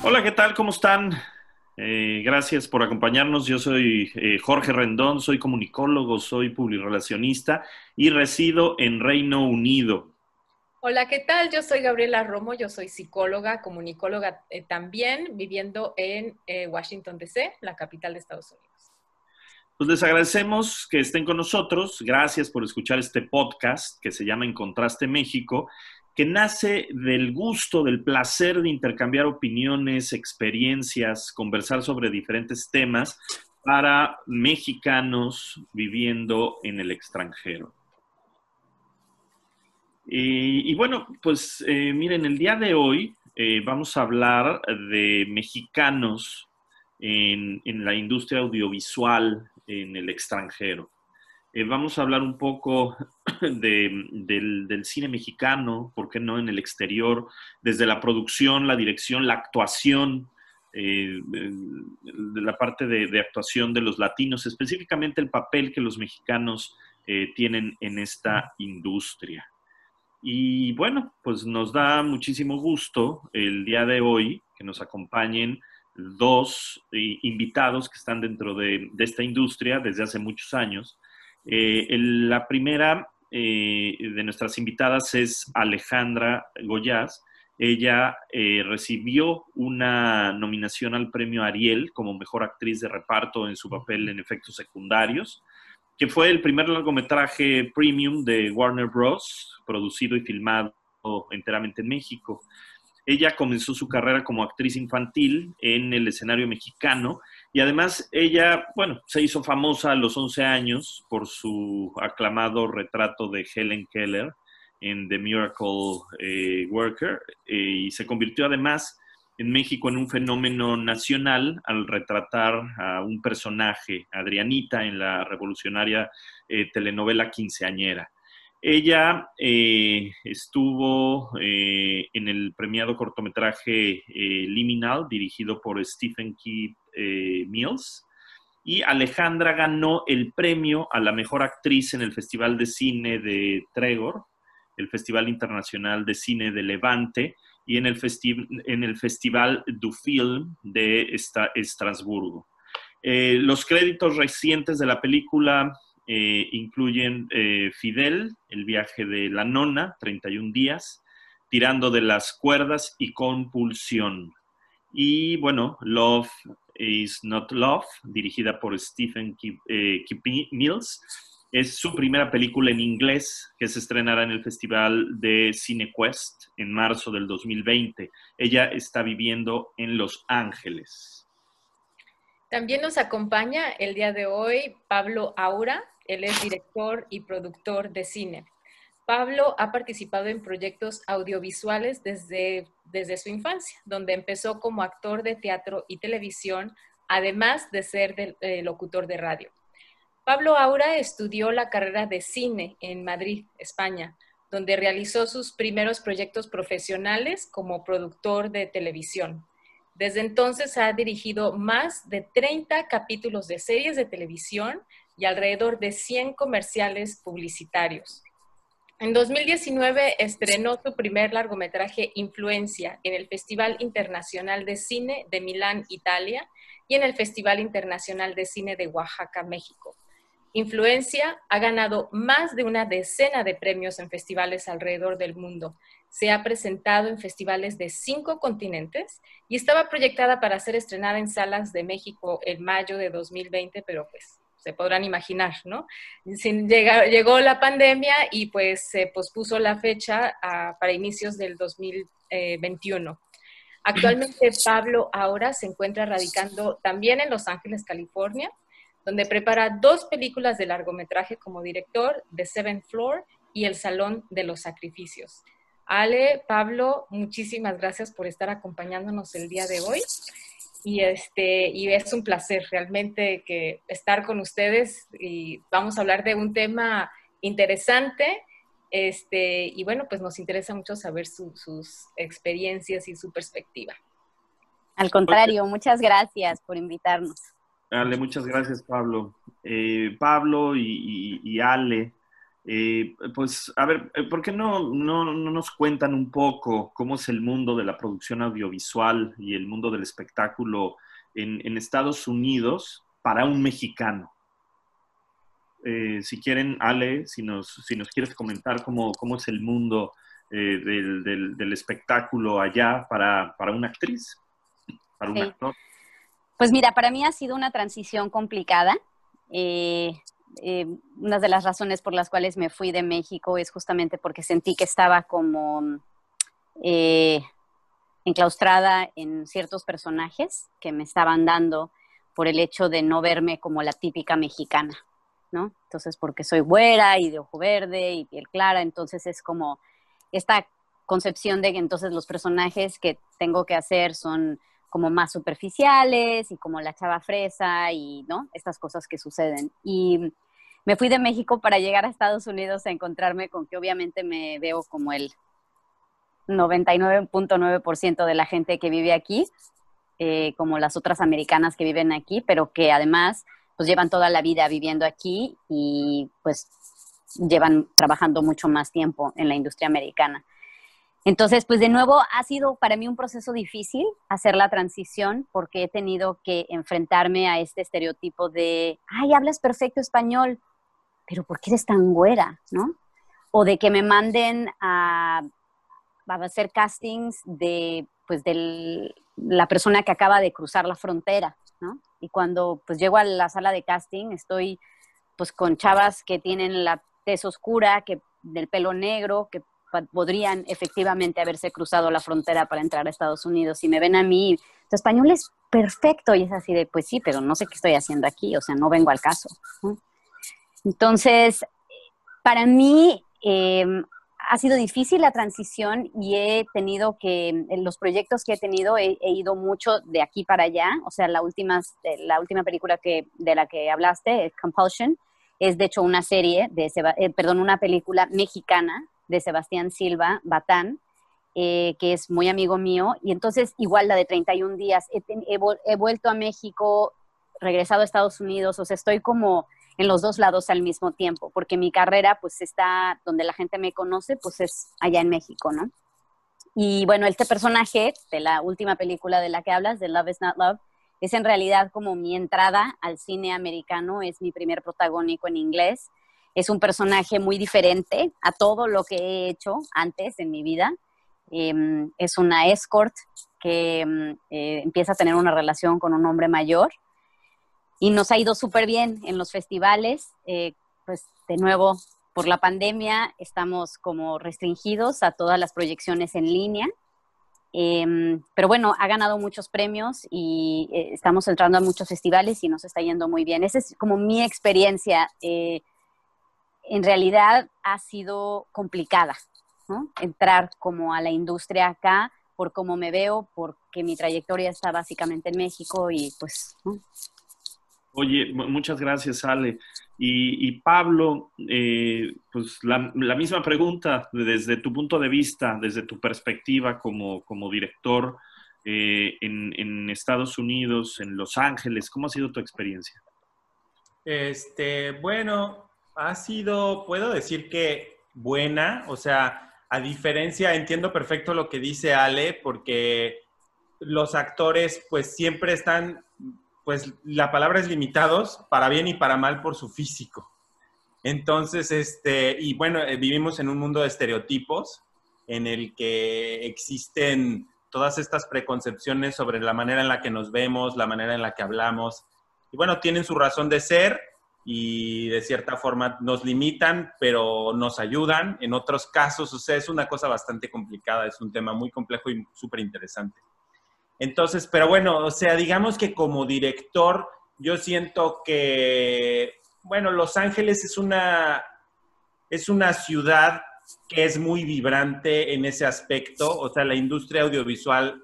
Hola, ¿qué tal? ¿Cómo están? Eh, gracias por acompañarnos. Yo soy eh, Jorge Rendón, soy comunicólogo, soy publirelacionista y resido en Reino Unido. Hola, ¿qué tal? Yo soy Gabriela Romo, yo soy psicóloga, comunicóloga eh, también, viviendo en Washington, D.C., la capital de Estados Unidos. Pues les agradecemos que estén con nosotros. Gracias por escuchar este podcast que se llama En Contraste México que nace del gusto, del placer de intercambiar opiniones, experiencias, conversar sobre diferentes temas para mexicanos viviendo en el extranjero. Y, bueno, pues eh, miren, el día de hoy eh, vamos a hablar de mexicanos en la industria audiovisual en el extranjero. Eh, vamos a hablar un poco del, cine mexicano, ¿por qué no en el exterior? Desde la producción, la dirección, la actuación, eh, de la parte de, actuación de los latinos, específicamente el papel que los mexicanos eh, tienen en esta industria. Y bueno, pues nos da muchísimo gusto el día de hoy que nos acompañen dos invitados que están dentro de esta industria desde hace muchos años. Eh, la primera eh, de nuestras invitadas es Alejandra Goyaz. Ella eh, recibió una nominación al premio Ariel como mejor actriz de reparto en su papel en efectos secundarios, que fue el primer largometraje premium de Warner Bros., producido y filmado enteramente en México. Ella comenzó su carrera como actriz infantil en el escenario mexicano y además ella, bueno, se hizo famosa a los 11 años por su aclamado retrato de Helen Keller en The Miracle eh, Worker eh, y se convirtió además en México en un fenómeno nacional al retratar a un personaje, Adrianita, en la revolucionaria eh, telenovela quinceañera. Ella estuvo en el premiado cortometraje Liminal, dirigido por Stephen Key eh, Mills. Y Alejandra ganó el premio a la mejor actriz en el Festival de Cine de Tregor, el Festival Internacional de Cine de Levante y en el, en el Festival du Film de Estrasburgo. Eh, los créditos recientes de la película eh, incluyen Fidel, El viaje de la nona, 31 días, Tirando de las cuerdas y Compulsión. Y bueno, Love is Not Love, dirigida por Stephen eh, Mills. Es su primera película en inglés que se estrenará en el Festival de CineQuest en marzo del 2020. Ella está viviendo en Los Ángeles. También nos acompaña el día de hoy Pablo Aura. Él es director y productor de cine. Pablo ha participado en proyectos audiovisuales desde, desde su infancia, donde empezó como actor de teatro y televisión, además de ser eh, locutor de radio. Pablo Aura estudió la carrera de cine en Madrid, España, donde realizó sus primeros proyectos profesionales como productor de televisión. Desde entonces ha dirigido más de 30 capítulos de series de televisión y alrededor de 100 comerciales publicitarios. En 2019 estrenó su primer largometraje Influencia en el Festival Internacional de Cine de Milán, Italia, y en el Festival Internacional de Cine de Oaxaca, México. Influencia ha ganado más de una decena de premios en festivales alrededor del mundo. Se ha presentado en festivales de cinco continentes y estaba proyectada para ser estrenada en salas de México en mayo de 2020, pero pues se podrán imaginar, ¿no? llegó la pandemia y pues se pospuso la fecha para inicios del 2021. Actualmente Pablo ahora se encuentra radicando también en Los Ángeles, California, donde prepara dos películas de largometraje como director, The Seventh Floor y El Salón de los Sacrificios. Ale, Pablo, muchísimas gracias por estar acompañándonos el día de hoy. Y, este, y es un placer realmente que estar con ustedes y vamos a hablar de un tema interesante. Este, y bueno, pues nos interesa mucho saber sus experiencias y su perspectiva. Al contrario, muchas gracias por invitarnos. Ale, muchas gracias, Pablo. Eh, Pablo y, Ale, eh, pues a ver, eh, ¿por qué no, no, nos cuentan un poco cómo es el mundo de la producción audiovisual y el mundo del espectáculo en, Estados Unidos para un mexicano? si quieren, Ale, si nos, si nos quieres comentar cómo, cómo es el mundo del, del, espectáculo allá para, para una actriz para un actor? Pues mira, para mí ha sido una transición complicada. Eh, eh, una de las razones por las cuales me fui de México es justamente porque sentí que estaba como eh, enclaustrada en ciertos personajes que me estaban dando por el hecho de no verme como la típica mexicana, ¿no? Entonces, porque soy güera y de ojo verde y piel clara, entonces es como esta concepción de que entonces los personajes que tengo que hacer son como más superficiales y como la chava fresa y, ¿no? Estas cosas que suceden. Y me fui de México para llegar a Estados Unidos a encontrarme con que obviamente me veo como el 99.9% de la gente que vive aquí, eh, como las otras americanas que viven aquí, pero que además pues llevan toda la vida viviendo aquí y pues llevan trabajando mucho más tiempo en la industria americana. Entonces, pues de nuevo ha sido para mí un proceso difícil hacer la transición porque he tenido que enfrentarme a este estereotipo de, ay, hablas perfecto español, pero ¿por qué eres tan güera? ¿No? O de que me manden a, hacer castings de, pues, de la persona que acaba de cruzar la frontera, ¿no? Y cuando pues llego a la sala de casting estoy pues con chavas que tienen la tez oscura, que del pelo negro, que podrían efectivamente haberse cruzado la frontera para entrar a Estados Unidos y me ven a mí, tu español es perfecto y es así de, pues sí, pero no sé qué estoy haciendo aquí, o sea, no vengo al caso. Entonces, para mí em, ha sido difícil la transición y he tenido que, en los proyectos que he tenido, he, ido mucho de aquí para allá, o sea, la última, la última película que, de la que hablaste, Compulsion, es de hecho una serie, de, eh, perdón, una película mexicana de Sebastián Silva, Batán, eh, que es muy amigo mío, y entonces igual la de 31 días, he, vuelto a México, regresado a Estados Unidos, o sea, estoy como en los dos lados al mismo tiempo, porque mi carrera pues está donde la gente me conoce, pues es allá en México, ¿no? Y bueno, este personaje de la última película de la que hablas, de Love is Not Love, es en realidad como mi entrada al cine americano, es mi primer protagónico en inglés es un personaje muy diferente a todo lo que he hecho antes en mi vida. Em, es una escort que em, eh, empieza a tener una relación con un hombre mayor y nos ha ido súper bien en los festivales. Eh, pues de nuevo, por la pandemia estamos como restringidos a todas las proyecciones en línea. Em, pero bueno, ha ganado muchos premios y eh, estamos entrando a muchos festivales y nos está yendo muy bien. Esa es como mi experiencia en realidad ha sido complicada, ¿no? Entrar como a la industria acá por cómo me veo, porque mi trayectoria está básicamente en México y pues... Oye, muchas gracias, Ale. Y, Pablo, eh, pues la, misma pregunta desde tu punto de vista, desde tu perspectiva como, como director eh, en, en, Estados Unidos, en Los Ángeles, ¿cómo ha sido tu experiencia? Este, bueno, ha sido, puedo decir que buena, o sea, a diferencia, entiendo perfecto lo que dice Ale, porque los actores pues siempre están, pues la palabra es limitados, para bien y para mal por su físico. Entonces, este, y bueno, eh, vivimos en un mundo de estereotipos en el que existen todas estas preconcepciones sobre la manera en la que nos vemos, la manera en la que hablamos. Y bueno, tienen su razón de ser, y de cierta forma nos limitan, pero nos ayudan. En otros casos, o es una cosa bastante complicada, es un tema muy complejo y súper interesante. Entonces, pero bueno, o sea, digamos que como director, yo siento que, bueno, Los Ángeles es una, es una ciudad que es muy vibrante en ese aspecto, o sea, la industria audiovisual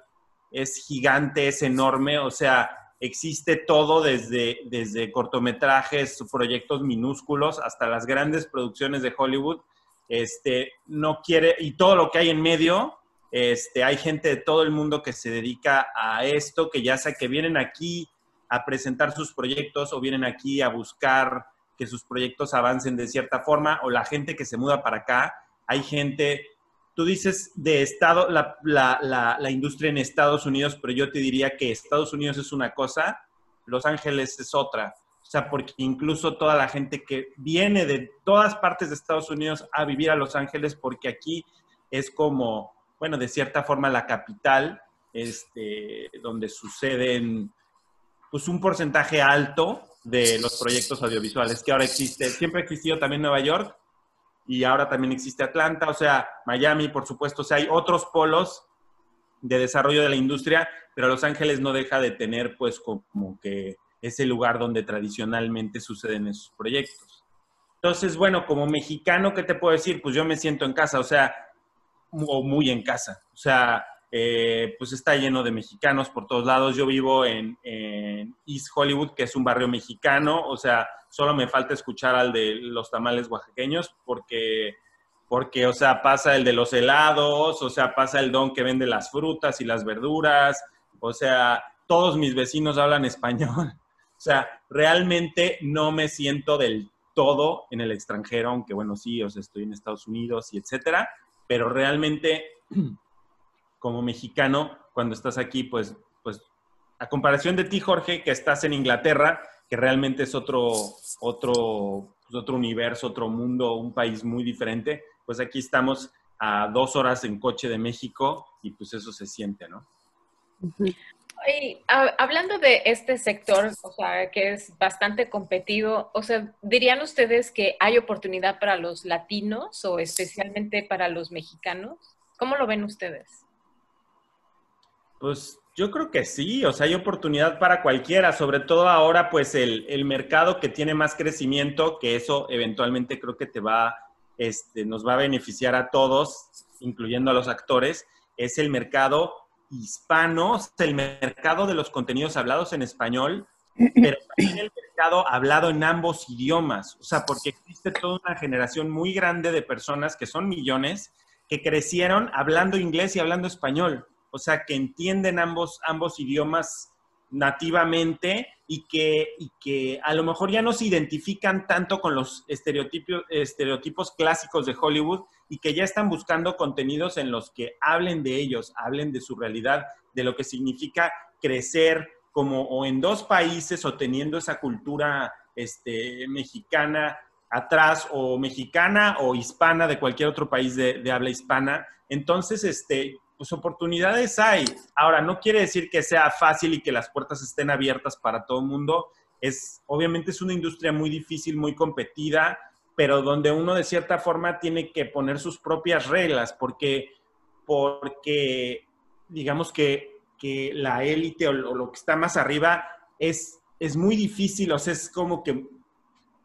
es gigante, es enorme, o sea, existe todo desde, desde cortometrajes, proyectos minúsculos hasta las grandes producciones de Hollywood. Este, no quiere, y todo lo que hay en medio, este, hay gente de todo el mundo que se dedica a esto, que ya sea que vienen aquí a presentar sus proyectos o vienen aquí a buscar que sus proyectos avancen de cierta forma, o la gente que se muda para acá. Hay gente, tú dices de Estado, la, la, la, industria en Estados Unidos, pero yo te diría que Estados Unidos es una cosa, Los Ángeles es otra. O sea, porque incluso toda la gente que viene de todas partes de Estados Unidos a vivir a Los Ángeles, porque aquí es como, bueno, de cierta forma la capital, este, donde suceden pues un porcentaje alto de los proyectos audiovisuales que ahora existe. Siempre ha existido también Nueva York y ahora también existe Atlanta, o sea, Miami, por supuesto, o sea, hay otros polos de desarrollo de la industria, pero Los Ángeles no deja de tener pues como que ese lugar donde tradicionalmente suceden esos proyectos. Entonces, bueno, como mexicano, ¿qué te puedo decir? Pues yo me siento en casa, o sea, o muy en casa. O sea, eh, pues está lleno de mexicanos por todos lados. Yo vivo en, East Hollywood, que es un barrio mexicano, o sea, solo me falta escuchar al de los tamales oaxaqueños porque, porque, o sea, pasa el de los helados, o sea, pasa el don que vende las frutas y las verduras, o sea, todos mis vecinos hablan español. O sea, realmente no me siento del todo en el extranjero, aunque bueno, sí, o sea, estoy en Estados Unidos y etcétera, pero realmente como mexicano, cuando estás aquí, pues, pues, a comparación de ti, Jorge, que estás en Inglaterra, que realmente es otro, otro, pues, otro universo, otro mundo, un país muy diferente, pues aquí estamos a dos horas en coche de México y pues eso se siente, ¿no? Hablando de este sector, o sea, que es bastante competido, o sea, ¿dirían ustedes que hay oportunidad para los latinos o especialmente para los mexicanos? ¿Cómo lo ven ustedes? Pues yo creo que sí, o sea, hay oportunidad para cualquiera, sobre todo ahora, pues el, mercado que tiene más crecimiento, que eso eventualmente creo que te va, este, nos va a beneficiar a todos, incluyendo a los actores, es el mercado hispano, el mercado de los contenidos hablados en español, pero también el mercado hablado en ambos idiomas, o sea, porque existe toda una generación muy grande de personas que son millones que crecieron hablando inglés y hablando español. O sea, que entienden ambos, ambos idiomas nativamente y que, y que a lo mejor ya no se identifican tanto con los estereotipos, estereotipos clásicos de Hollywood y que ya están buscando contenidos en los que hablen de ellos, hablen de su realidad, de lo que significa crecer como o en dos países o teniendo esa cultura este, mexicana atrás o mexicana o hispana de cualquier otro país de, de habla hispana. Entonces, este, pues oportunidades hay. Ahora, no quiere decir que sea fácil y que las puertas estén abiertas para todo el mundo. Es, obviamente es una industria muy difícil, muy competida, pero donde uno de cierta forma tiene que poner sus propias reglas, porque, porque digamos que, la élite o, lo que está más arriba es, es muy difícil, o sea, es como que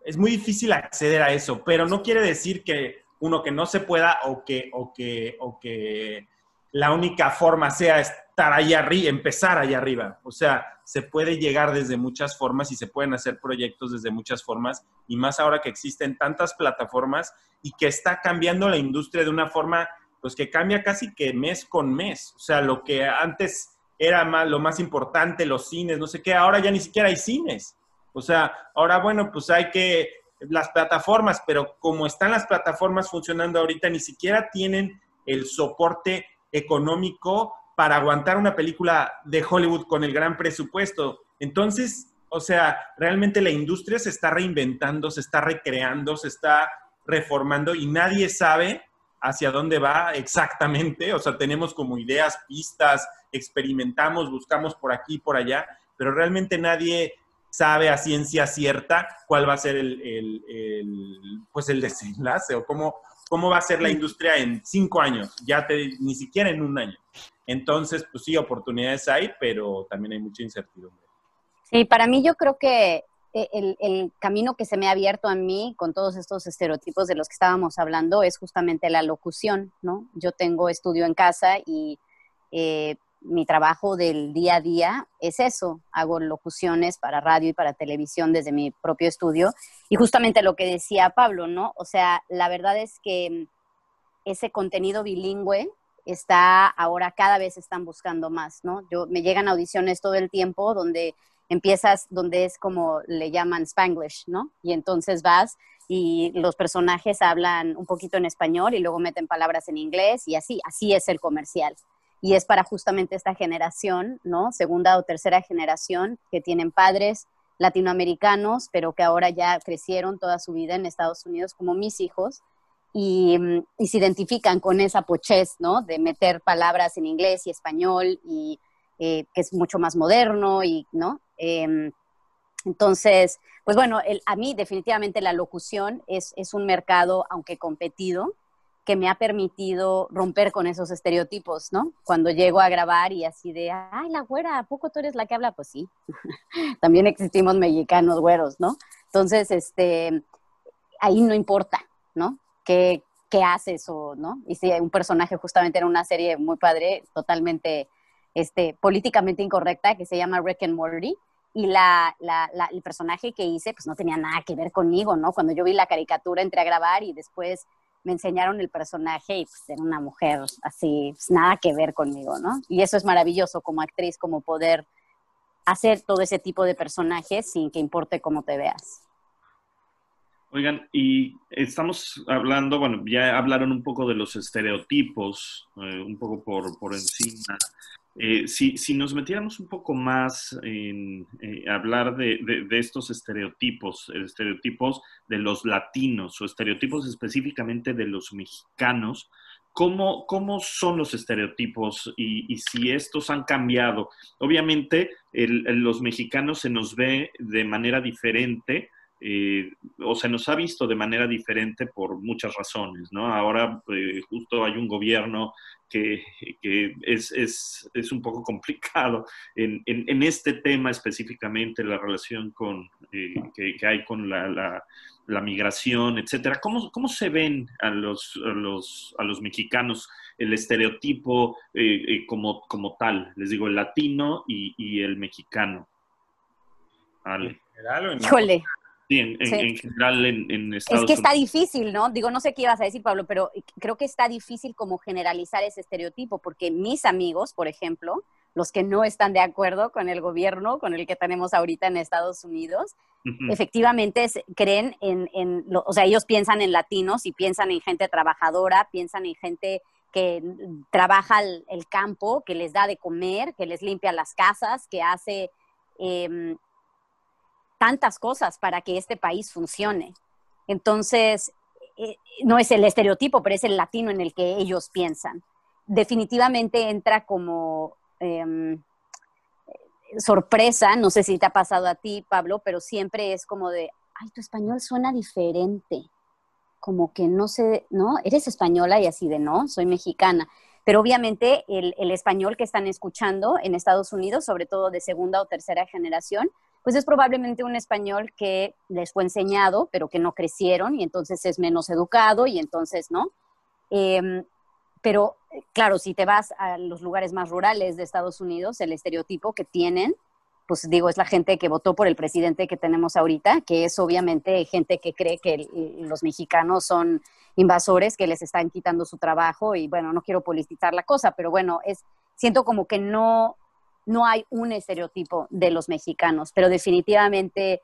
es muy difícil acceder a eso, pero no quiere decir que uno que no se pueda o que, o que, o que la única forma sea estar allá arriba, empezar allá arriba. O sea, se puede llegar desde muchas formas y se pueden hacer proyectos desde muchas formas, y más ahora que existen tantas plataformas y que está cambiando la industria de una forma, pues que cambia casi que mes con mes. O sea, lo que antes era más, lo más importante, los cines, no sé qué, ahora ya ni siquiera hay cines. O sea, ahora, bueno, pues hay que las plataformas, pero como están las plataformas funcionando ahorita, ni siquiera tienen el soporte económico para aguantar una película de Hollywood con el gran presupuesto. Entonces, o sea, realmente la industria se está reinventando, se está recreando, se está reformando y nadie sabe hacia dónde va exactamente. O sea, tenemos como ideas, pistas, experimentamos, buscamos por aquí, por allá, pero realmente nadie sabe a ciencia cierta cuál va a ser el, el pues el desenlace o cómo, cómo va a ser la industria en cinco años, ya te, ni siquiera en un año. Entonces, pues sí, oportunidades hay, pero también hay mucha incertidumbre. Sí, para mí yo creo que eh, el, camino que se me ha abierto a mí con todos estos estereotipos de los que estábamos hablando es justamente la locución, ¿no? Yo tengo estudio en casa y eh, mi trabajo del día a día es eso. Hago locuciones para radio y para televisión desde mi propio estudio. Y justamente lo que decía Pablo, ¿no? O sea, la verdad es que ese contenido bilingüe está ahora cada vez están buscando más, ¿no? Yo me llegan audiciones todo el tiempo donde empiezas donde es como le llaman Spanglish, ¿no? Y entonces vas y los personajes hablan un poquito en español y luego meten palabras en inglés y así, así es el comercial. Y es para justamente esta generación, ¿no? Segunda o tercera generación que tienen padres latinoamericanos, pero que ahora ya crecieron toda su vida en Estados Unidos como mis hijos y, se identifican con esa pochez, ¿no? De meter palabras en inglés y español y eh, que es mucho más moderno y, ¿no? Em, entonces, pues bueno, a mí definitivamente la locución es, es, un mercado, aunque competido, que me ha permitido romper con esos estereotipos, ¿no? Cuando llego a grabar y así de, ay, la güera, ¿a poco tú eres la que habla? Pues sí, también existimos mexicanos güeros, ¿no? Entonces, este, ahí no importa, ¿no? ¿Qué, qué haces o, ¿no? Y si un personaje justamente en una serie muy padre, totalmente, este, políticamente incorrecta, que se llama Rick and Morty, y la, la, el personaje que hice pues no tenía nada que ver conmigo, ¿no? Cuando yo vi la caricatura entré a grabar y después me enseñaron el personaje y pues era una mujer así, pues, nada que ver conmigo, ¿no? Y eso es maravilloso como actriz, como poder hacer todo ese tipo de personajes sin que importe cómo te veas. Oigan, y estamos hablando, bueno, ya hablaron un poco de los estereotipos, eh, un poco por, por encima. Eh, si, si, nos metiéramos un poco más en eh, hablar de, de, estos estereotipos, estereotipos de los latinos o estereotipos específicamente de los mexicanos, ¿cómo, cómo son los estereotipos y, y, si estos han cambiado? Obviamente, los mexicanos se nos ve de manera diferente eh, o se nos ha visto de manera diferente por muchas razones, ¿no? Ahora eh, justo hay un gobierno que, es, un poco complicado en, este tema específicamente, la relación con, eh, que, hay con la, migración, etcétera. ¿Cómo, ¿Cómo, se ven a los, los, a los mexicanos el estereotipo como, como tal? Les digo, el latino y, el mexicano. Híjole, Sí, en, general en, Estados Es que está difícil, ¿no? Digo, no sé qué ibas a decir, Pablo, pero creo que está difícil como generalizar ese estereotipo, porque mis amigos, por ejemplo, los que no están de acuerdo con el gobierno, con el que tenemos ahorita en Estados Unidos, efectivamente creen en, en o sea, ellos piensan en latinos y piensan en gente trabajadora, piensan en gente que trabaja el, campo, que les da de comer, que les limpia las casas, que hace... Em, tantas cosas para que este país funcione. Entonces, eh, no es el estereotipo, pero es el latino en el que ellos piensan. Definitivamente entra como em, sorpresa, no sé si te ha pasado a ti, Pablo, pero siempre es como de, ay, tu español suena diferente, como que no sé, ¿no? Eres española y así de, no, soy mexicana. Pero obviamente el, el español que están escuchando en Estados Unidos, sobre todo de segunda o tercera generación, pues es probablemente un español que les fue enseñado, pero que no crecieron y entonces es menos educado y entonces, ¿no? Em, pero claro, si te vas a los lugares más rurales de Estados Unidos, el estereotipo que tienen, pues digo, es la gente que votó por el presidente que tenemos ahorita, que es obviamente gente que cree que los mexicanos son invasores, que les están quitando su trabajo y bueno, no quiero politizar la cosa, pero bueno, es siento como que no no hay un estereotipo de los mexicanos, pero definitivamente,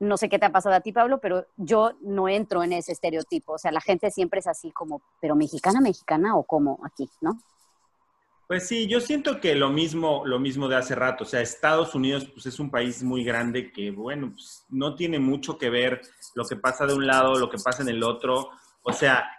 no sé qué te ha pasado a ti, Pablo, pero yo no entro en ese estereotipo. O sea, la gente siempre es así como, pero mexicana, mexicana o como aquí, ¿no? Pues sí, yo siento que lo mismo, lo mismo de hace rato. O sea, Estados Unidos pues, es un país muy grande que, bueno, pues, no tiene mucho que ver lo que pasa de un lado, lo que pasa en el otro. O sea,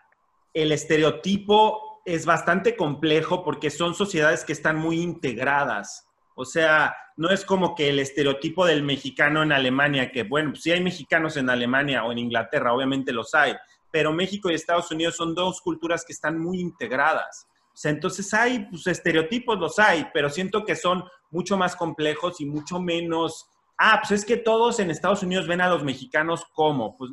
el estereotipo es bastante complejo porque son sociedades que están muy integradas. O sea, no es como que el estereotipo del mexicano en Alemania, que bueno, si hay mexicanos en Alemania o en Inglaterra, obviamente los hay, pero México y Estados Unidos son dos culturas que están muy integradas. O sea, entonces hay, pues estereotipos los hay, pero siento que son mucho más complejos y mucho menos, ah, pues es que todos en Estados Unidos ven a los mexicanos como, pues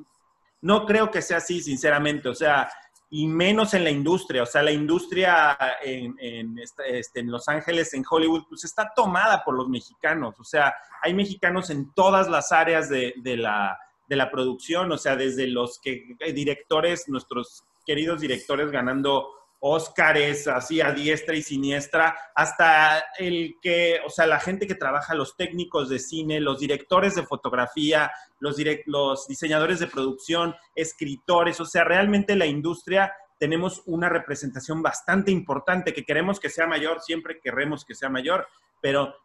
no creo que sea así, sinceramente. O sea, y menos en la industria. O sea, la industria en, en, este, en, Los Ángeles, en Hollywood, pues está tomada por los mexicanos. O sea, hay mexicanos en todas las áreas de, de la, de la producción, o sea, desde los que, eh, directores, nuestros queridos directores ganando Óscares así a diestra y siniestra, hasta el que, o sea, la gente que trabaja, los técnicos de cine, los directores de fotografía, los, los diseñadores de producción, escritores, o sea, realmente la industria tenemos una representación bastante importante que queremos que sea mayor, siempre queremos que sea mayor, pero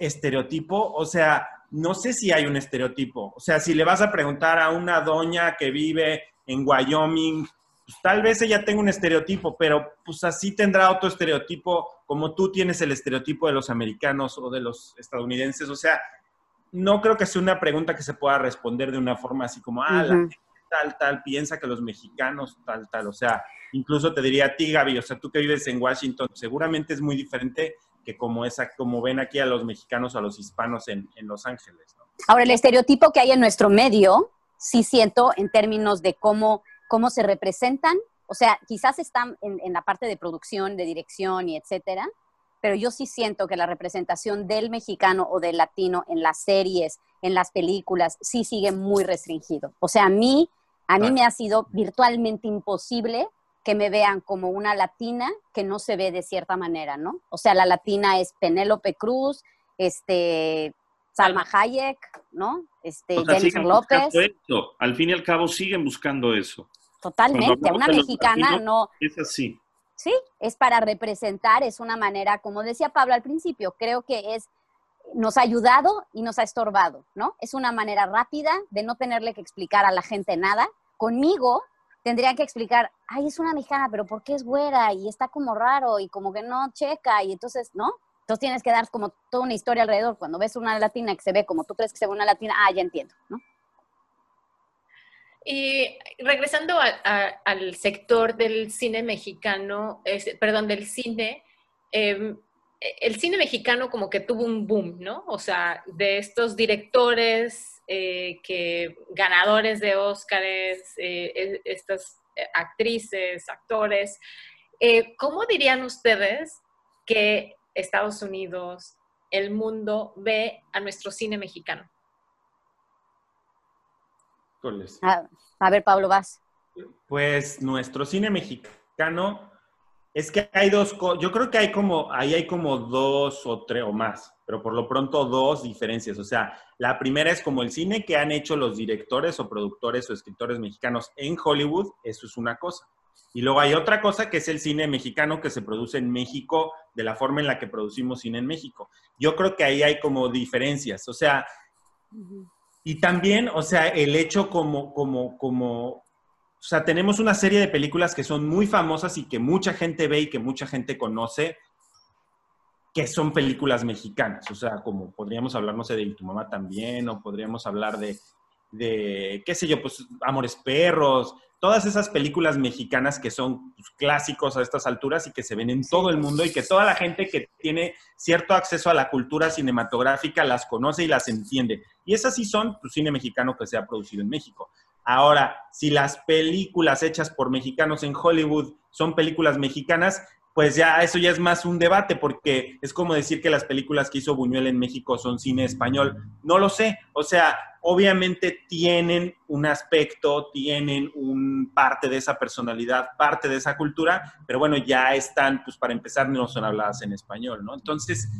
estereotipo, o sea, no sé si hay un estereotipo, o sea, si le vas a preguntar a una doña que vive en Wyoming, pues, tal vez ella tenga un estereotipo, pero pues así tendrá otro estereotipo como tú tienes el estereotipo de los americanos o de los estadounidenses. O sea, no creo que sea una pregunta que se pueda responder de una forma así como, ah, la gente tal, tal, piensa que los mexicanos tal, tal. O sea, incluso te diría a ti, Gaby, o sea, tú que vives en Washington, seguramente es muy diferente que como, esa, como ven aquí a los mexicanos o a los hispanos en, en Los Ángeles. Ahora, el estereotipo que hay en nuestro medio, sí siento en términos de cómo cómo se representan, o sea, quizás están en, la parte de producción, de dirección y etcétera, pero yo sí siento que la representación del mexicano o del latino en las series, en las películas, sí sigue muy restringido. O sea, a mí, a mí me ha sido virtualmente imposible que me vean como una latina que no se ve de cierta manera, ¿no? O sea, la latina es Penélope Cruz, este, Salma Hayek, ¿no? Este, Jennifer López. Al fin y al cabo siguen buscando eso. Totalmente, una mexicana no... Es así. Sí, es para representar, es una manera, como decía Pablo al principio, creo que es, nos ha ayudado y nos ha estorbado, ¿no? Es una manera rápida de no tenerle que explicar a la gente nada. Conmigo tendrían que explicar, ay, es una mexicana, pero ¿por qué es güera? Y está como raro y como que no checa y entonces, ¿no? Entonces tienes que dar como toda una historia alrededor. Cuando ves una latina que se ve como tú crees que se ve una latina, ah, ya entiendo, ¿no? Y regresando al sector del cine mexicano, perdón, del cine, em, el cine mexicano como que tuvo un boom, ¿no? O sea, de estos directores eh, que ganadores de Óscares, eh, e, estas actrices, actores, eh, ¿cómo dirían ustedes que Estados Unidos, el mundo ve a nuestro cine mexicano? A, ver, Pablo, vas. Pues nuestro cine mexicano es que hay dos, yo creo que hay como, ahí hay como dos o tres o más, pero por lo pronto dos diferencias. O sea, la primera es como el cine que han hecho los directores o productores o escritores mexicanos en Hollywood, eso es una cosa. Y luego hay otra cosa que es el cine mexicano que se produce en México de la forma en la que producimos cine en México. Yo creo que ahí hay como diferencias. O sea, y también, o sea, el hecho como, como, como, o sea, tenemos una serie de películas que son muy famosas y que mucha gente ve y que mucha gente conoce, que son películas mexicanas. O sea, como podríamos hablar, no sé, de Tu Mamá también, o podríamos hablar de, de qué sé yo, pues Amores Perros, todas esas películas mexicanas que son pues, clásicos a estas alturas y que se ven en todo el mundo y que toda la gente que tiene cierto acceso a la cultura cinematográfica las conoce y las entiende. Y esas sí son pues, cine mexicano que se ha producido en México. Ahora, si las películas hechas por mexicanos en Hollywood son películas mexicanas, pues ya eso ya es más un debate, porque es como decir que las películas que hizo Buñuel en México son cine español. No lo sé. O sea, obviamente tienen un aspecto, tienen un parte de esa personalidad, parte de esa cultura, pero bueno, ya están, pues para empezar, no son habladas en español, ¿no? Entonces,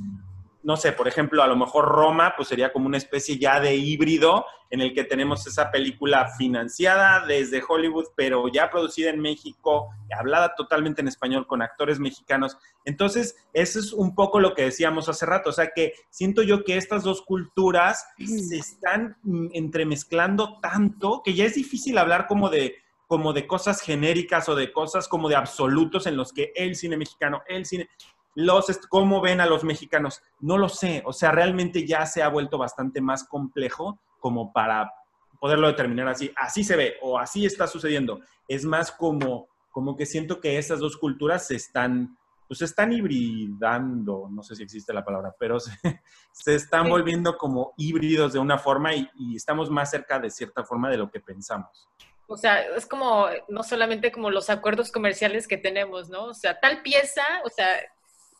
no sé, por ejemplo, a lo mejor Roma, pues sería como una especie ya de híbrido en el que tenemos esa película financiada desde Hollywood, pero ya producida en México, hablada totalmente en español con actores mexicanos. Entonces, eso es un poco lo que decíamos hace rato, o sea que siento yo que estas dos culturas se están mm, entremezclando tanto que ya es difícil hablar como de como de cosas genéricas o de cosas como de absolutos en los que el cine mexicano, el cine, los, ¿Cómo ven a los mexicanos? No lo sé. O sea, realmente ya se ha vuelto bastante más complejo como para poderlo determinar así. Así se ve o así está sucediendo. Es más como, como que siento que esas dos culturas se están, pues están hibridando, no sé si existe la palabra, pero se, están volviendo como híbridos de una forma y, y, estamos más cerca de cierta forma de lo que pensamos. O sea, es como, no solamente como los acuerdos comerciales que tenemos, ¿no? O sea, tal pieza, o sea,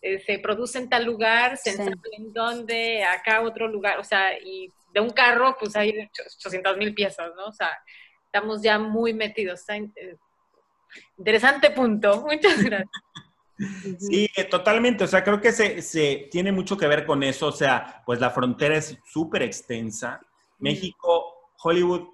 eh, se produce en tal lugar, se ensambla en donde, acá otro lugar, o sea, y de un carro, pues hay 800 mil piezas, ¿no? O sea, estamos ya muy metidos. Eh, interesante punto. Muchas gracias. Sí, totalmente. O sea, creo que se, se, tiene mucho que ver con eso. O sea, pues la frontera es súper extensa. México, Hollywood,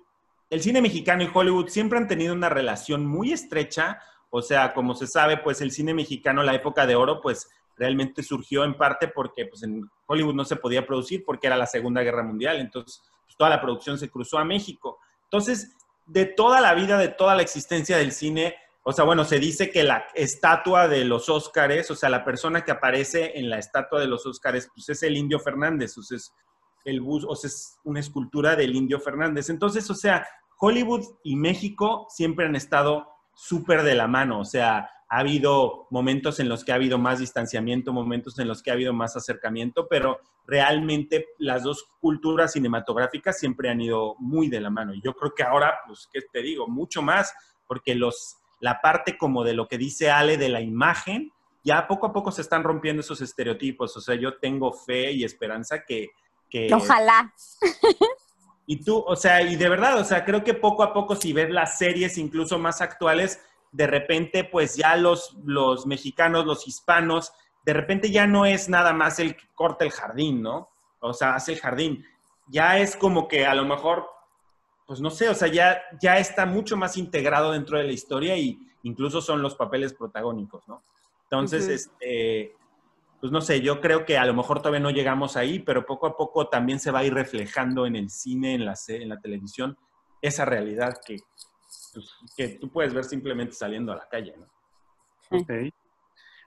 el cine mexicano y Hollywood siempre han tenido una relación muy estrecha. O sea, como se sabe, pues el cine mexicano, la época de oro, pues realmente surgió en parte porque pues, en Hollywood no se podía producir porque era la Segunda Guerra Mundial. Entonces, pues, toda la producción se cruzó a México. Entonces, de toda la vida, de toda la existencia del cine, o sea, bueno, se dice que la estatua de los Óscares, o sea, la persona que aparece en la estatua de los Óscares, pues es el Indio Fernández, o es, el bus, o sea, es una escultura del Indio Fernández. Entonces, o sea, Hollywood y México siempre han estado súper de la mano, o sea, ha habido momentos en los que ha habido más distanciamiento, momentos en los que ha habido más acercamiento, pero realmente las dos culturas cinematográficas siempre han ido muy de la mano. Y yo creo que ahora, pues, ¿qué te digo? Mucho más, porque los, la parte como de lo que dice Ale de la imagen, ya poco a poco se están rompiendo esos estereotipos. O sea, yo tengo fe y esperanza que... que Ojalá. Y tú, o sea, y de verdad, o sea, creo que poco a poco si ves las series incluso más actuales, de repente, pues ya los, los mexicanos, los hispanos, de repente ya no es nada más el que corta el jardín, ¿no? O sea, hace el jardín. Ya es como que a lo mejor, pues no sé, o sea, ya, ya está mucho más integrado dentro de la historia y incluso son los papeles protagónicos, ¿no? Entonces, este, pues no sé, yo creo que a lo mejor todavía no llegamos ahí, pero poco a poco también se va a ir reflejando en el cine, en la, en la televisión, esa realidad que, que tú puedes ver simplemente saliendo a la calle, ¿no? Ok.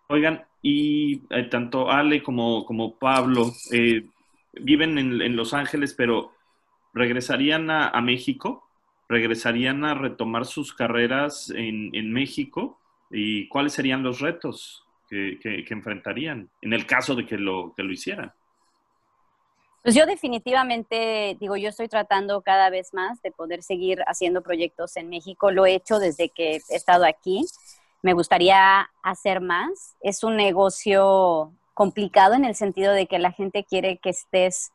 Oigan, y eh, tanto Ale como, como Pablo eh, viven en, Los Ángeles, pero ¿regresarían a, México? ¿Regresarían a retomar sus carreras en, México? ¿Y cuáles serían los retos que, que, enfrentarían en el caso de que lo, que lo hicieran? Pues yo definitivamente, digo, yo estoy tratando cada vez más de poder seguir haciendo proyectos en México. Lo he hecho desde que he estado aquí. Me gustaría hacer más. Es un negocio complicado en el sentido de que la gente quiere que estés,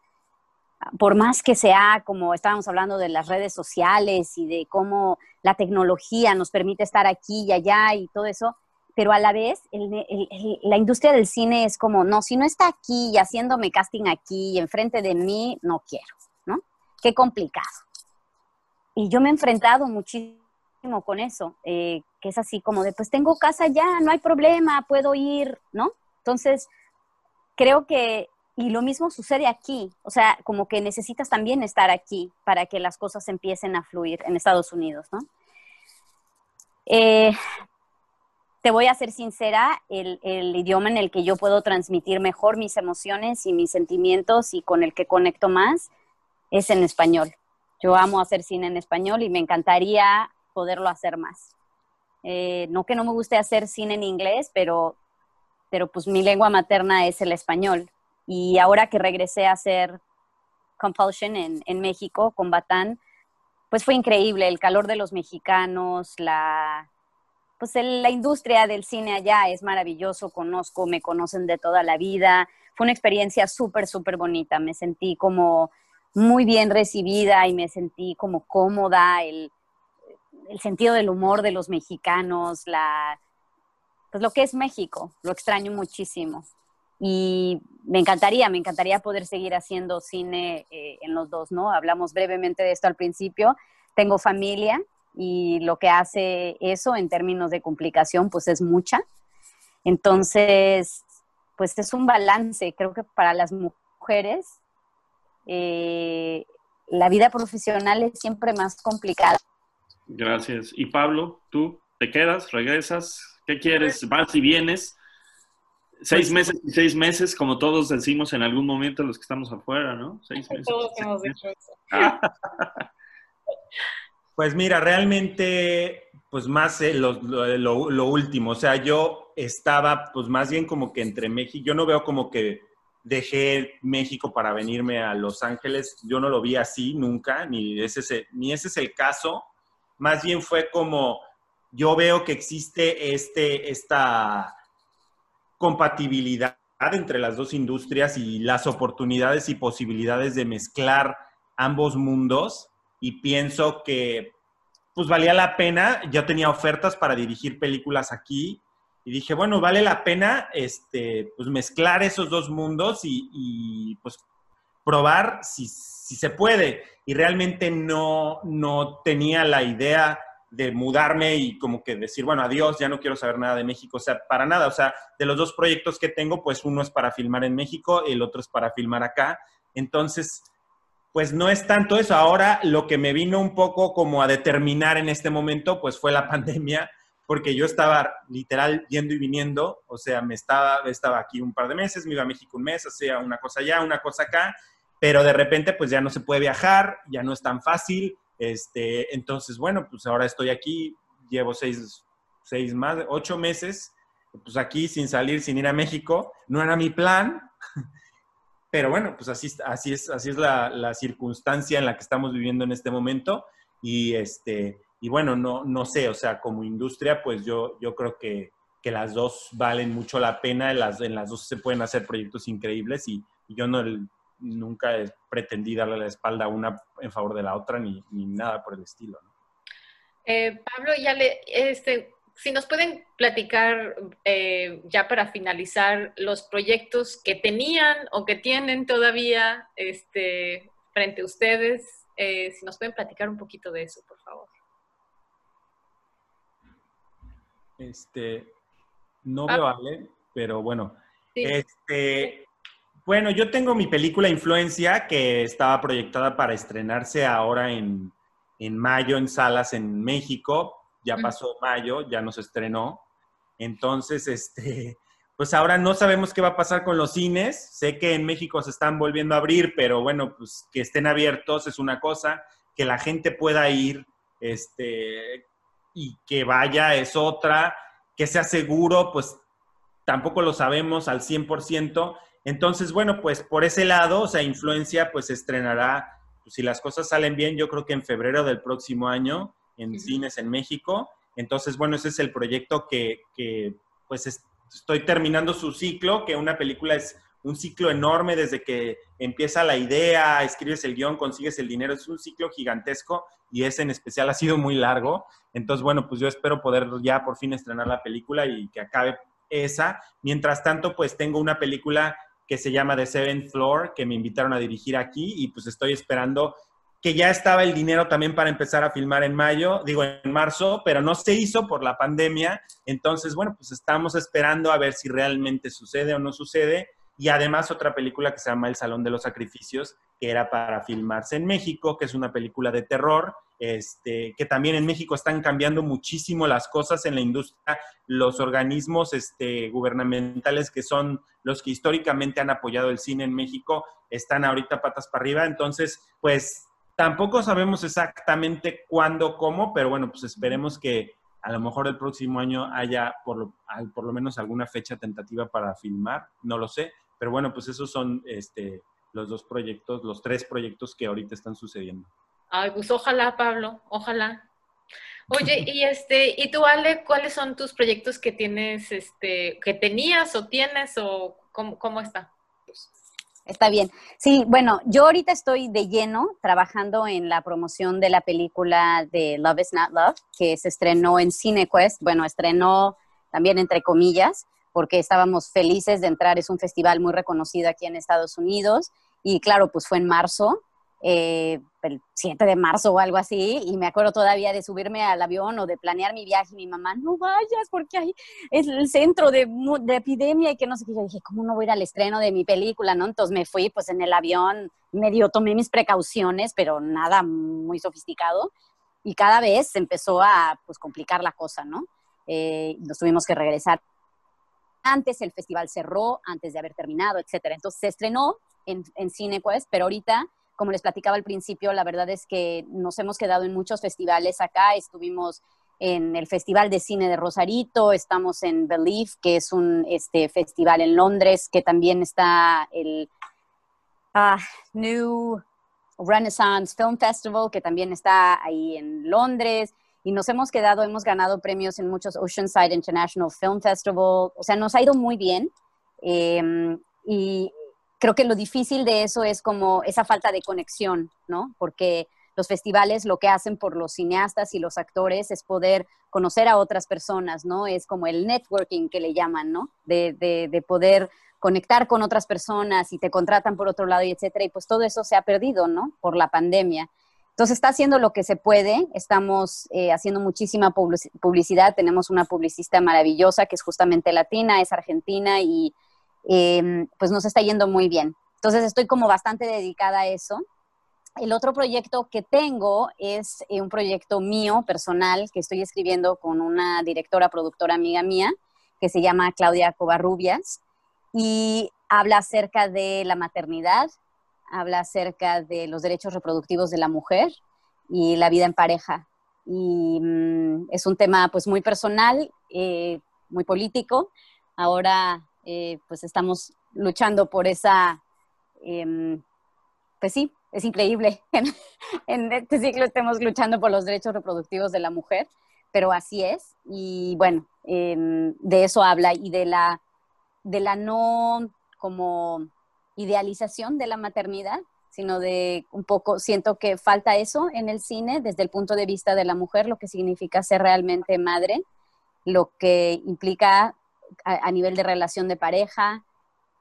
por más que sea como estábamos hablando de las redes sociales y de cómo la tecnología nos permite estar aquí y allá y todo eso, pero a la vez la industria del cine es como, no, si no está aquí y haciéndome casting aquí y enfrente de mí, no quiero, ¿no? Qué complicado. Y yo me he enfrentado muchísimo con eso, eh, que es así como de, pues tengo casa ya, no hay problema, puedo ir, ¿no? Entonces, creo que, y lo mismo sucede aquí, o sea, como que necesitas también estar aquí para que las cosas empiecen a fluir en Estados Unidos, ¿no? Eh, te voy a ser sincera, el, idioma en el que yo puedo transmitir mejor mis emociones y mis sentimientos y con el que conecto más es en español. Yo amo hacer cine en español y me encantaría poderlo hacer más. Eh, no que no me guste hacer cine en inglés, pero, pero pues mi lengua materna es el español. Y ahora que regresé a hacer Compulsion en, en México con Batán, pues fue increíble el calor de los mexicanos, la, pues la industria del cine allá es maravilloso, conozco, me conocen de toda la vida. Fue una experiencia súper, súper bonita. Me sentí como muy bien recibida y me sentí como cómoda, el, sentido del humor de los mexicanos, la, pues lo que es México, lo extraño muchísimo. Y me encantaría, me encantaría poder seguir haciendo cine eh, en los dos, ¿no? Hablamos brevemente de esto al principio. Tengo familia, y lo que hace eso en términos de complicación pues es mucha. Entonces, pues es un balance, creo que para las mujeres eh, la vida profesional es siempre más complicada. Gracias. Y Pablo, ¿tú te quedas, regresas? ¿Qué quieres? ¿Vas y vienes? Seis pues meses y seis meses, como todos decimos en algún momento los que estamos afuera, ¿no? Seis meses. Todos hemos dicho eso. Pues mira, realmente, pues más eh, lo, último, o sea, yo estaba pues más bien como que entre México, yo no veo como que dejé México para venirme a Los Ángeles, yo no lo vi así nunca, ni ese, ni ese es el caso. más bien fue como, yo veo que existe este, esta compatibilidad entre las dos industrias y las oportunidades y posibilidades de mezclar ambos mundos y pienso que pues valía la pena, yo tenía ofertas para dirigir películas aquí y dije, bueno, vale la pena este, pues mezclar esos dos mundos y, pues probar si, si, se puede. Y realmente no, no tenía la idea de mudarme y como que decir, bueno, adiós, ya no quiero saber nada de México, o sea, para nada, o sea, de los dos proyectos que tengo, pues uno es para filmar en México, el otro es para filmar acá. Entonces, pues no es tanto eso. Ahora lo que me vino un poco como a determinar en este momento, pues fue la pandemia, porque yo estaba literal yendo y viniendo, o sea, me estaba, estaba aquí un par de meses, me iba a México un mes, hacía una cosa allá, una cosa acá, pero de repente pues ya no se puede viajar, ya no es tan fácil, este, entonces bueno, pues ahora estoy aquí, llevo seis, seis más, ocho meses, pues aquí sin salir, sin ir a México, no era mi plan, pero bueno, pues así, así es, así es la, circunstancia en la que estamos viviendo en este momento. Y, este, y bueno, no, no sé, o sea, como industria, pues yo, yo creo que, que las dos valen mucho la pena, en las, en las dos se pueden hacer proyectos increíbles y, yo no nunca pretendí darle la espalda a una en favor de la otra ni, ni nada por el estilo. Eh, Pablo, ya le, este, si nos pueden platicar eh, ya para finalizar los proyectos que tenían o que tienen todavía este, frente a ustedes, eh, si nos pueden platicar un poquito de eso, por favor. Este, no me vale, pero bueno. Este, bueno, yo tengo mi película Influencia que estaba proyectada para estrenarse ahora en, en mayo en salas en México ya pasó mayo, ya nos estrenó. Entonces, este, pues ahora no sabemos qué va a pasar con los cines. Sé que en México se están volviendo a abrir, pero bueno, pues que estén abiertos es una cosa, que la gente pueda ir este, y que vaya es otra, que sea seguro, pues tampoco lo sabemos al 100%. Entonces, bueno, pues por ese lado, o sea, Influencia pues estrenará, pues, si las cosas salen bien, yo creo que en febrero del próximo año en cines en México. Entonces, bueno, ese es el proyecto que, pues estoy terminando su ciclo, que una película es un ciclo enorme desde que empieza la idea, escribes el guion, consigues el dinero, es un ciclo gigantesco y ese en especial ha sido muy largo. Entonces, bueno, pues yo espero poder ya por fin estrenar la película y que acabe esa. Mientras tanto, pues tengo una película que se llama The Seventh Floor, que me invitaron a dirigir aquí y pues estoy esperando que ya estaba el dinero también para empezar a filmar en mayo, digo en marzo, pero no se hizo por la pandemia. Entonces, bueno, pues estamos esperando a ver si realmente sucede o no sucede. Y además otra película que se llama El Salón de los Sacrificios, que era para filmarse en México, que es una película de terror, este, que también en México están cambiando muchísimo las cosas en la industria. Los organismos este, gubernamentales que son los que históricamente han apoyado el cine en México están ahorita patas para arriba. Entonces, pues Tampoco sabemos exactamente cuándo, cómo, pero bueno, pues esperemos que a lo mejor el próximo año haya por lo, por lo menos alguna fecha tentativa para filmar, no lo sé, pero bueno, pues esos son este, los dos proyectos, los tres proyectos que ahorita están sucediendo. Ay, pues ojalá, Pablo, ojalá. Oye, y este, y tú, Ale, ¿cuáles son tus proyectos que tienes, este, que tenías o tienes o cómo, cómo está? Está bien. Sí, bueno, yo ahorita estoy de lleno trabajando en la promoción de la película de Love is Not Love, que se estrenó en CineQuest. Bueno, estrenó también entre comillas, porque estábamos felices de entrar. Es un festival muy reconocido aquí en Estados Unidos. Y claro, pues fue en marzo eh, el 7 de marzo o algo así, y me acuerdo todavía de subirme al avión o de planear mi viaje, y mi mamá, no vayas porque ahí es el centro de, de, epidemia y que no sé qué, yo dije, ¿cómo no voy a ir al estreno de mi película? ¿no? Entonces me fui pues en el avión, medio tomé mis precauciones, pero nada muy sofisticado, y cada vez se empezó a pues complicar la cosa, ¿no? Eh, nos tuvimos que regresar antes, el festival cerró, antes de haber terminado, etcétera. Entonces se estrenó en, en CineQuest, pero ahorita como les platicaba al principio, la verdad es que nos hemos quedado en muchos festivales acá. Estuvimos en el Festival de Cine de Rosarito, estamos en Believe, que es un este, festival en Londres, que también está el ah, New Renaissance Film Festival, que también está ahí en Londres. y nos hemos quedado, hemos ganado premios en muchos Oceanside International Film Festival, o sea, nos ha ido muy bien. Em, y creo que lo difícil de eso es como esa falta de conexión, ¿no? Porque los festivales lo que hacen por los cineastas y los actores es poder conocer a otras personas, ¿no? Es como el networking que le llaman, ¿no? De, de, de poder conectar con otras personas y te contratan por otro lado y etcétera. Y pues todo eso se ha perdido, ¿no? Por la pandemia. Entonces está haciendo lo que se puede, estamos eh, haciendo muchísima publicidad, tenemos una publicista maravillosa que es justamente latina, es argentina y em, pues nos está yendo muy bien. Entonces estoy como bastante dedicada a eso. El otro proyecto que tengo es eh, un proyecto mío, personal, que estoy escribiendo con una directora, productora amiga mía, que se llama Claudia Covarrubias, y habla acerca de la maternidad, habla acerca de los derechos reproductivos de la mujer y la vida en pareja. Y mm, es un tema pues muy personal, eh, muy político. Ahora eh, pues estamos luchando por esa, em, pues sí, es increíble. En, este ciclo estemos luchando por los derechos reproductivos de la mujer, pero así es. Y bueno, em, de eso habla y de la, de la no como idealización de la maternidad, sino de un poco, siento que falta eso en el cine desde el punto de vista de la mujer, lo que significa ser realmente madre, lo que implica a, nivel de relación de pareja.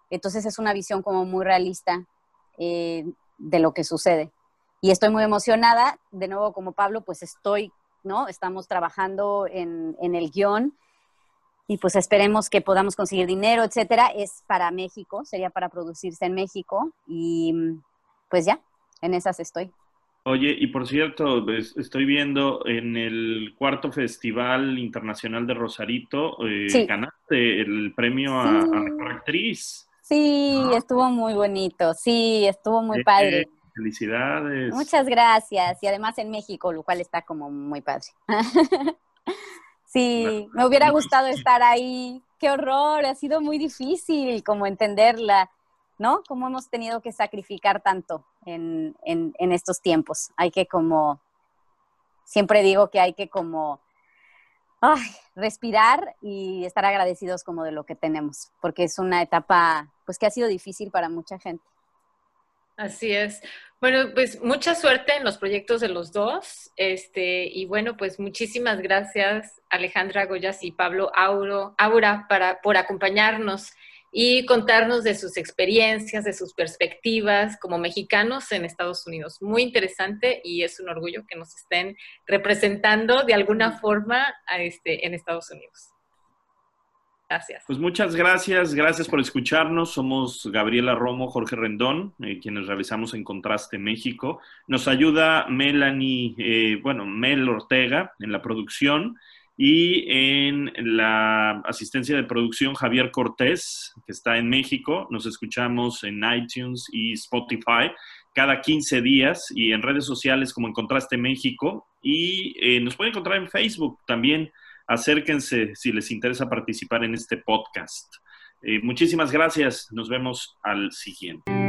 Entonces es una visión como muy realista eh, de lo que sucede. Y estoy muy emocionada, de nuevo como Pablo, pues estoy, ¿no? Estamos trabajando en, en el guion y pues esperemos que podamos conseguir dinero, etcétera. Es para México, sería para producirse en México y pues ya, en esas estoy. Oye, y por cierto, estoy viendo en el cuarto Festival Internacional de Rosarito, eh, ganaste el premio a, Mejor Actriz. Sí, ah. estuvo muy bonito, sí, estuvo muy padre. Felicidades. Muchas gracias, y además en México, lo cual está como muy padre. Sí, me hubiera gustado estar ahí. Qué horror, ha sido muy difícil como entenderla, ¿no? Cómo hemos tenido que sacrificar tanto en, en, estos tiempos. Hay que como, siempre digo que hay que como ay, respirar y estar agradecidos como de lo que tenemos, porque es una etapa pues que ha sido difícil para mucha gente. Así es. Bueno, pues mucha suerte en los proyectos de los dos. Este, y bueno, pues muchísimas gracias Alejandra Goyas y Pablo Auro, Aura para, por acompañarnos y contarnos de sus experiencias, de sus perspectivas como mexicanos en Estados Unidos. Muy interesante y es un orgullo que nos estén representando de alguna forma este, en Estados Unidos. Gracias. Pues muchas gracias, gracias por escucharnos. Somos Gabriela Romo, Jorge Rendón, eh, quienes realizamos en Contraste México. Nos ayuda Melanie, eh, bueno, Mel Ortega en la producción y en la asistencia de producción Javier Cortés, que está en México. Nos escuchamos en iTunes y Spotify cada 15 días y en redes sociales como en Contraste México. Y eh, nos pueden encontrar en Facebook también acérquense si les interesa participar en este podcast. Eh, muchísimas gracias. Nos vemos al siguiente.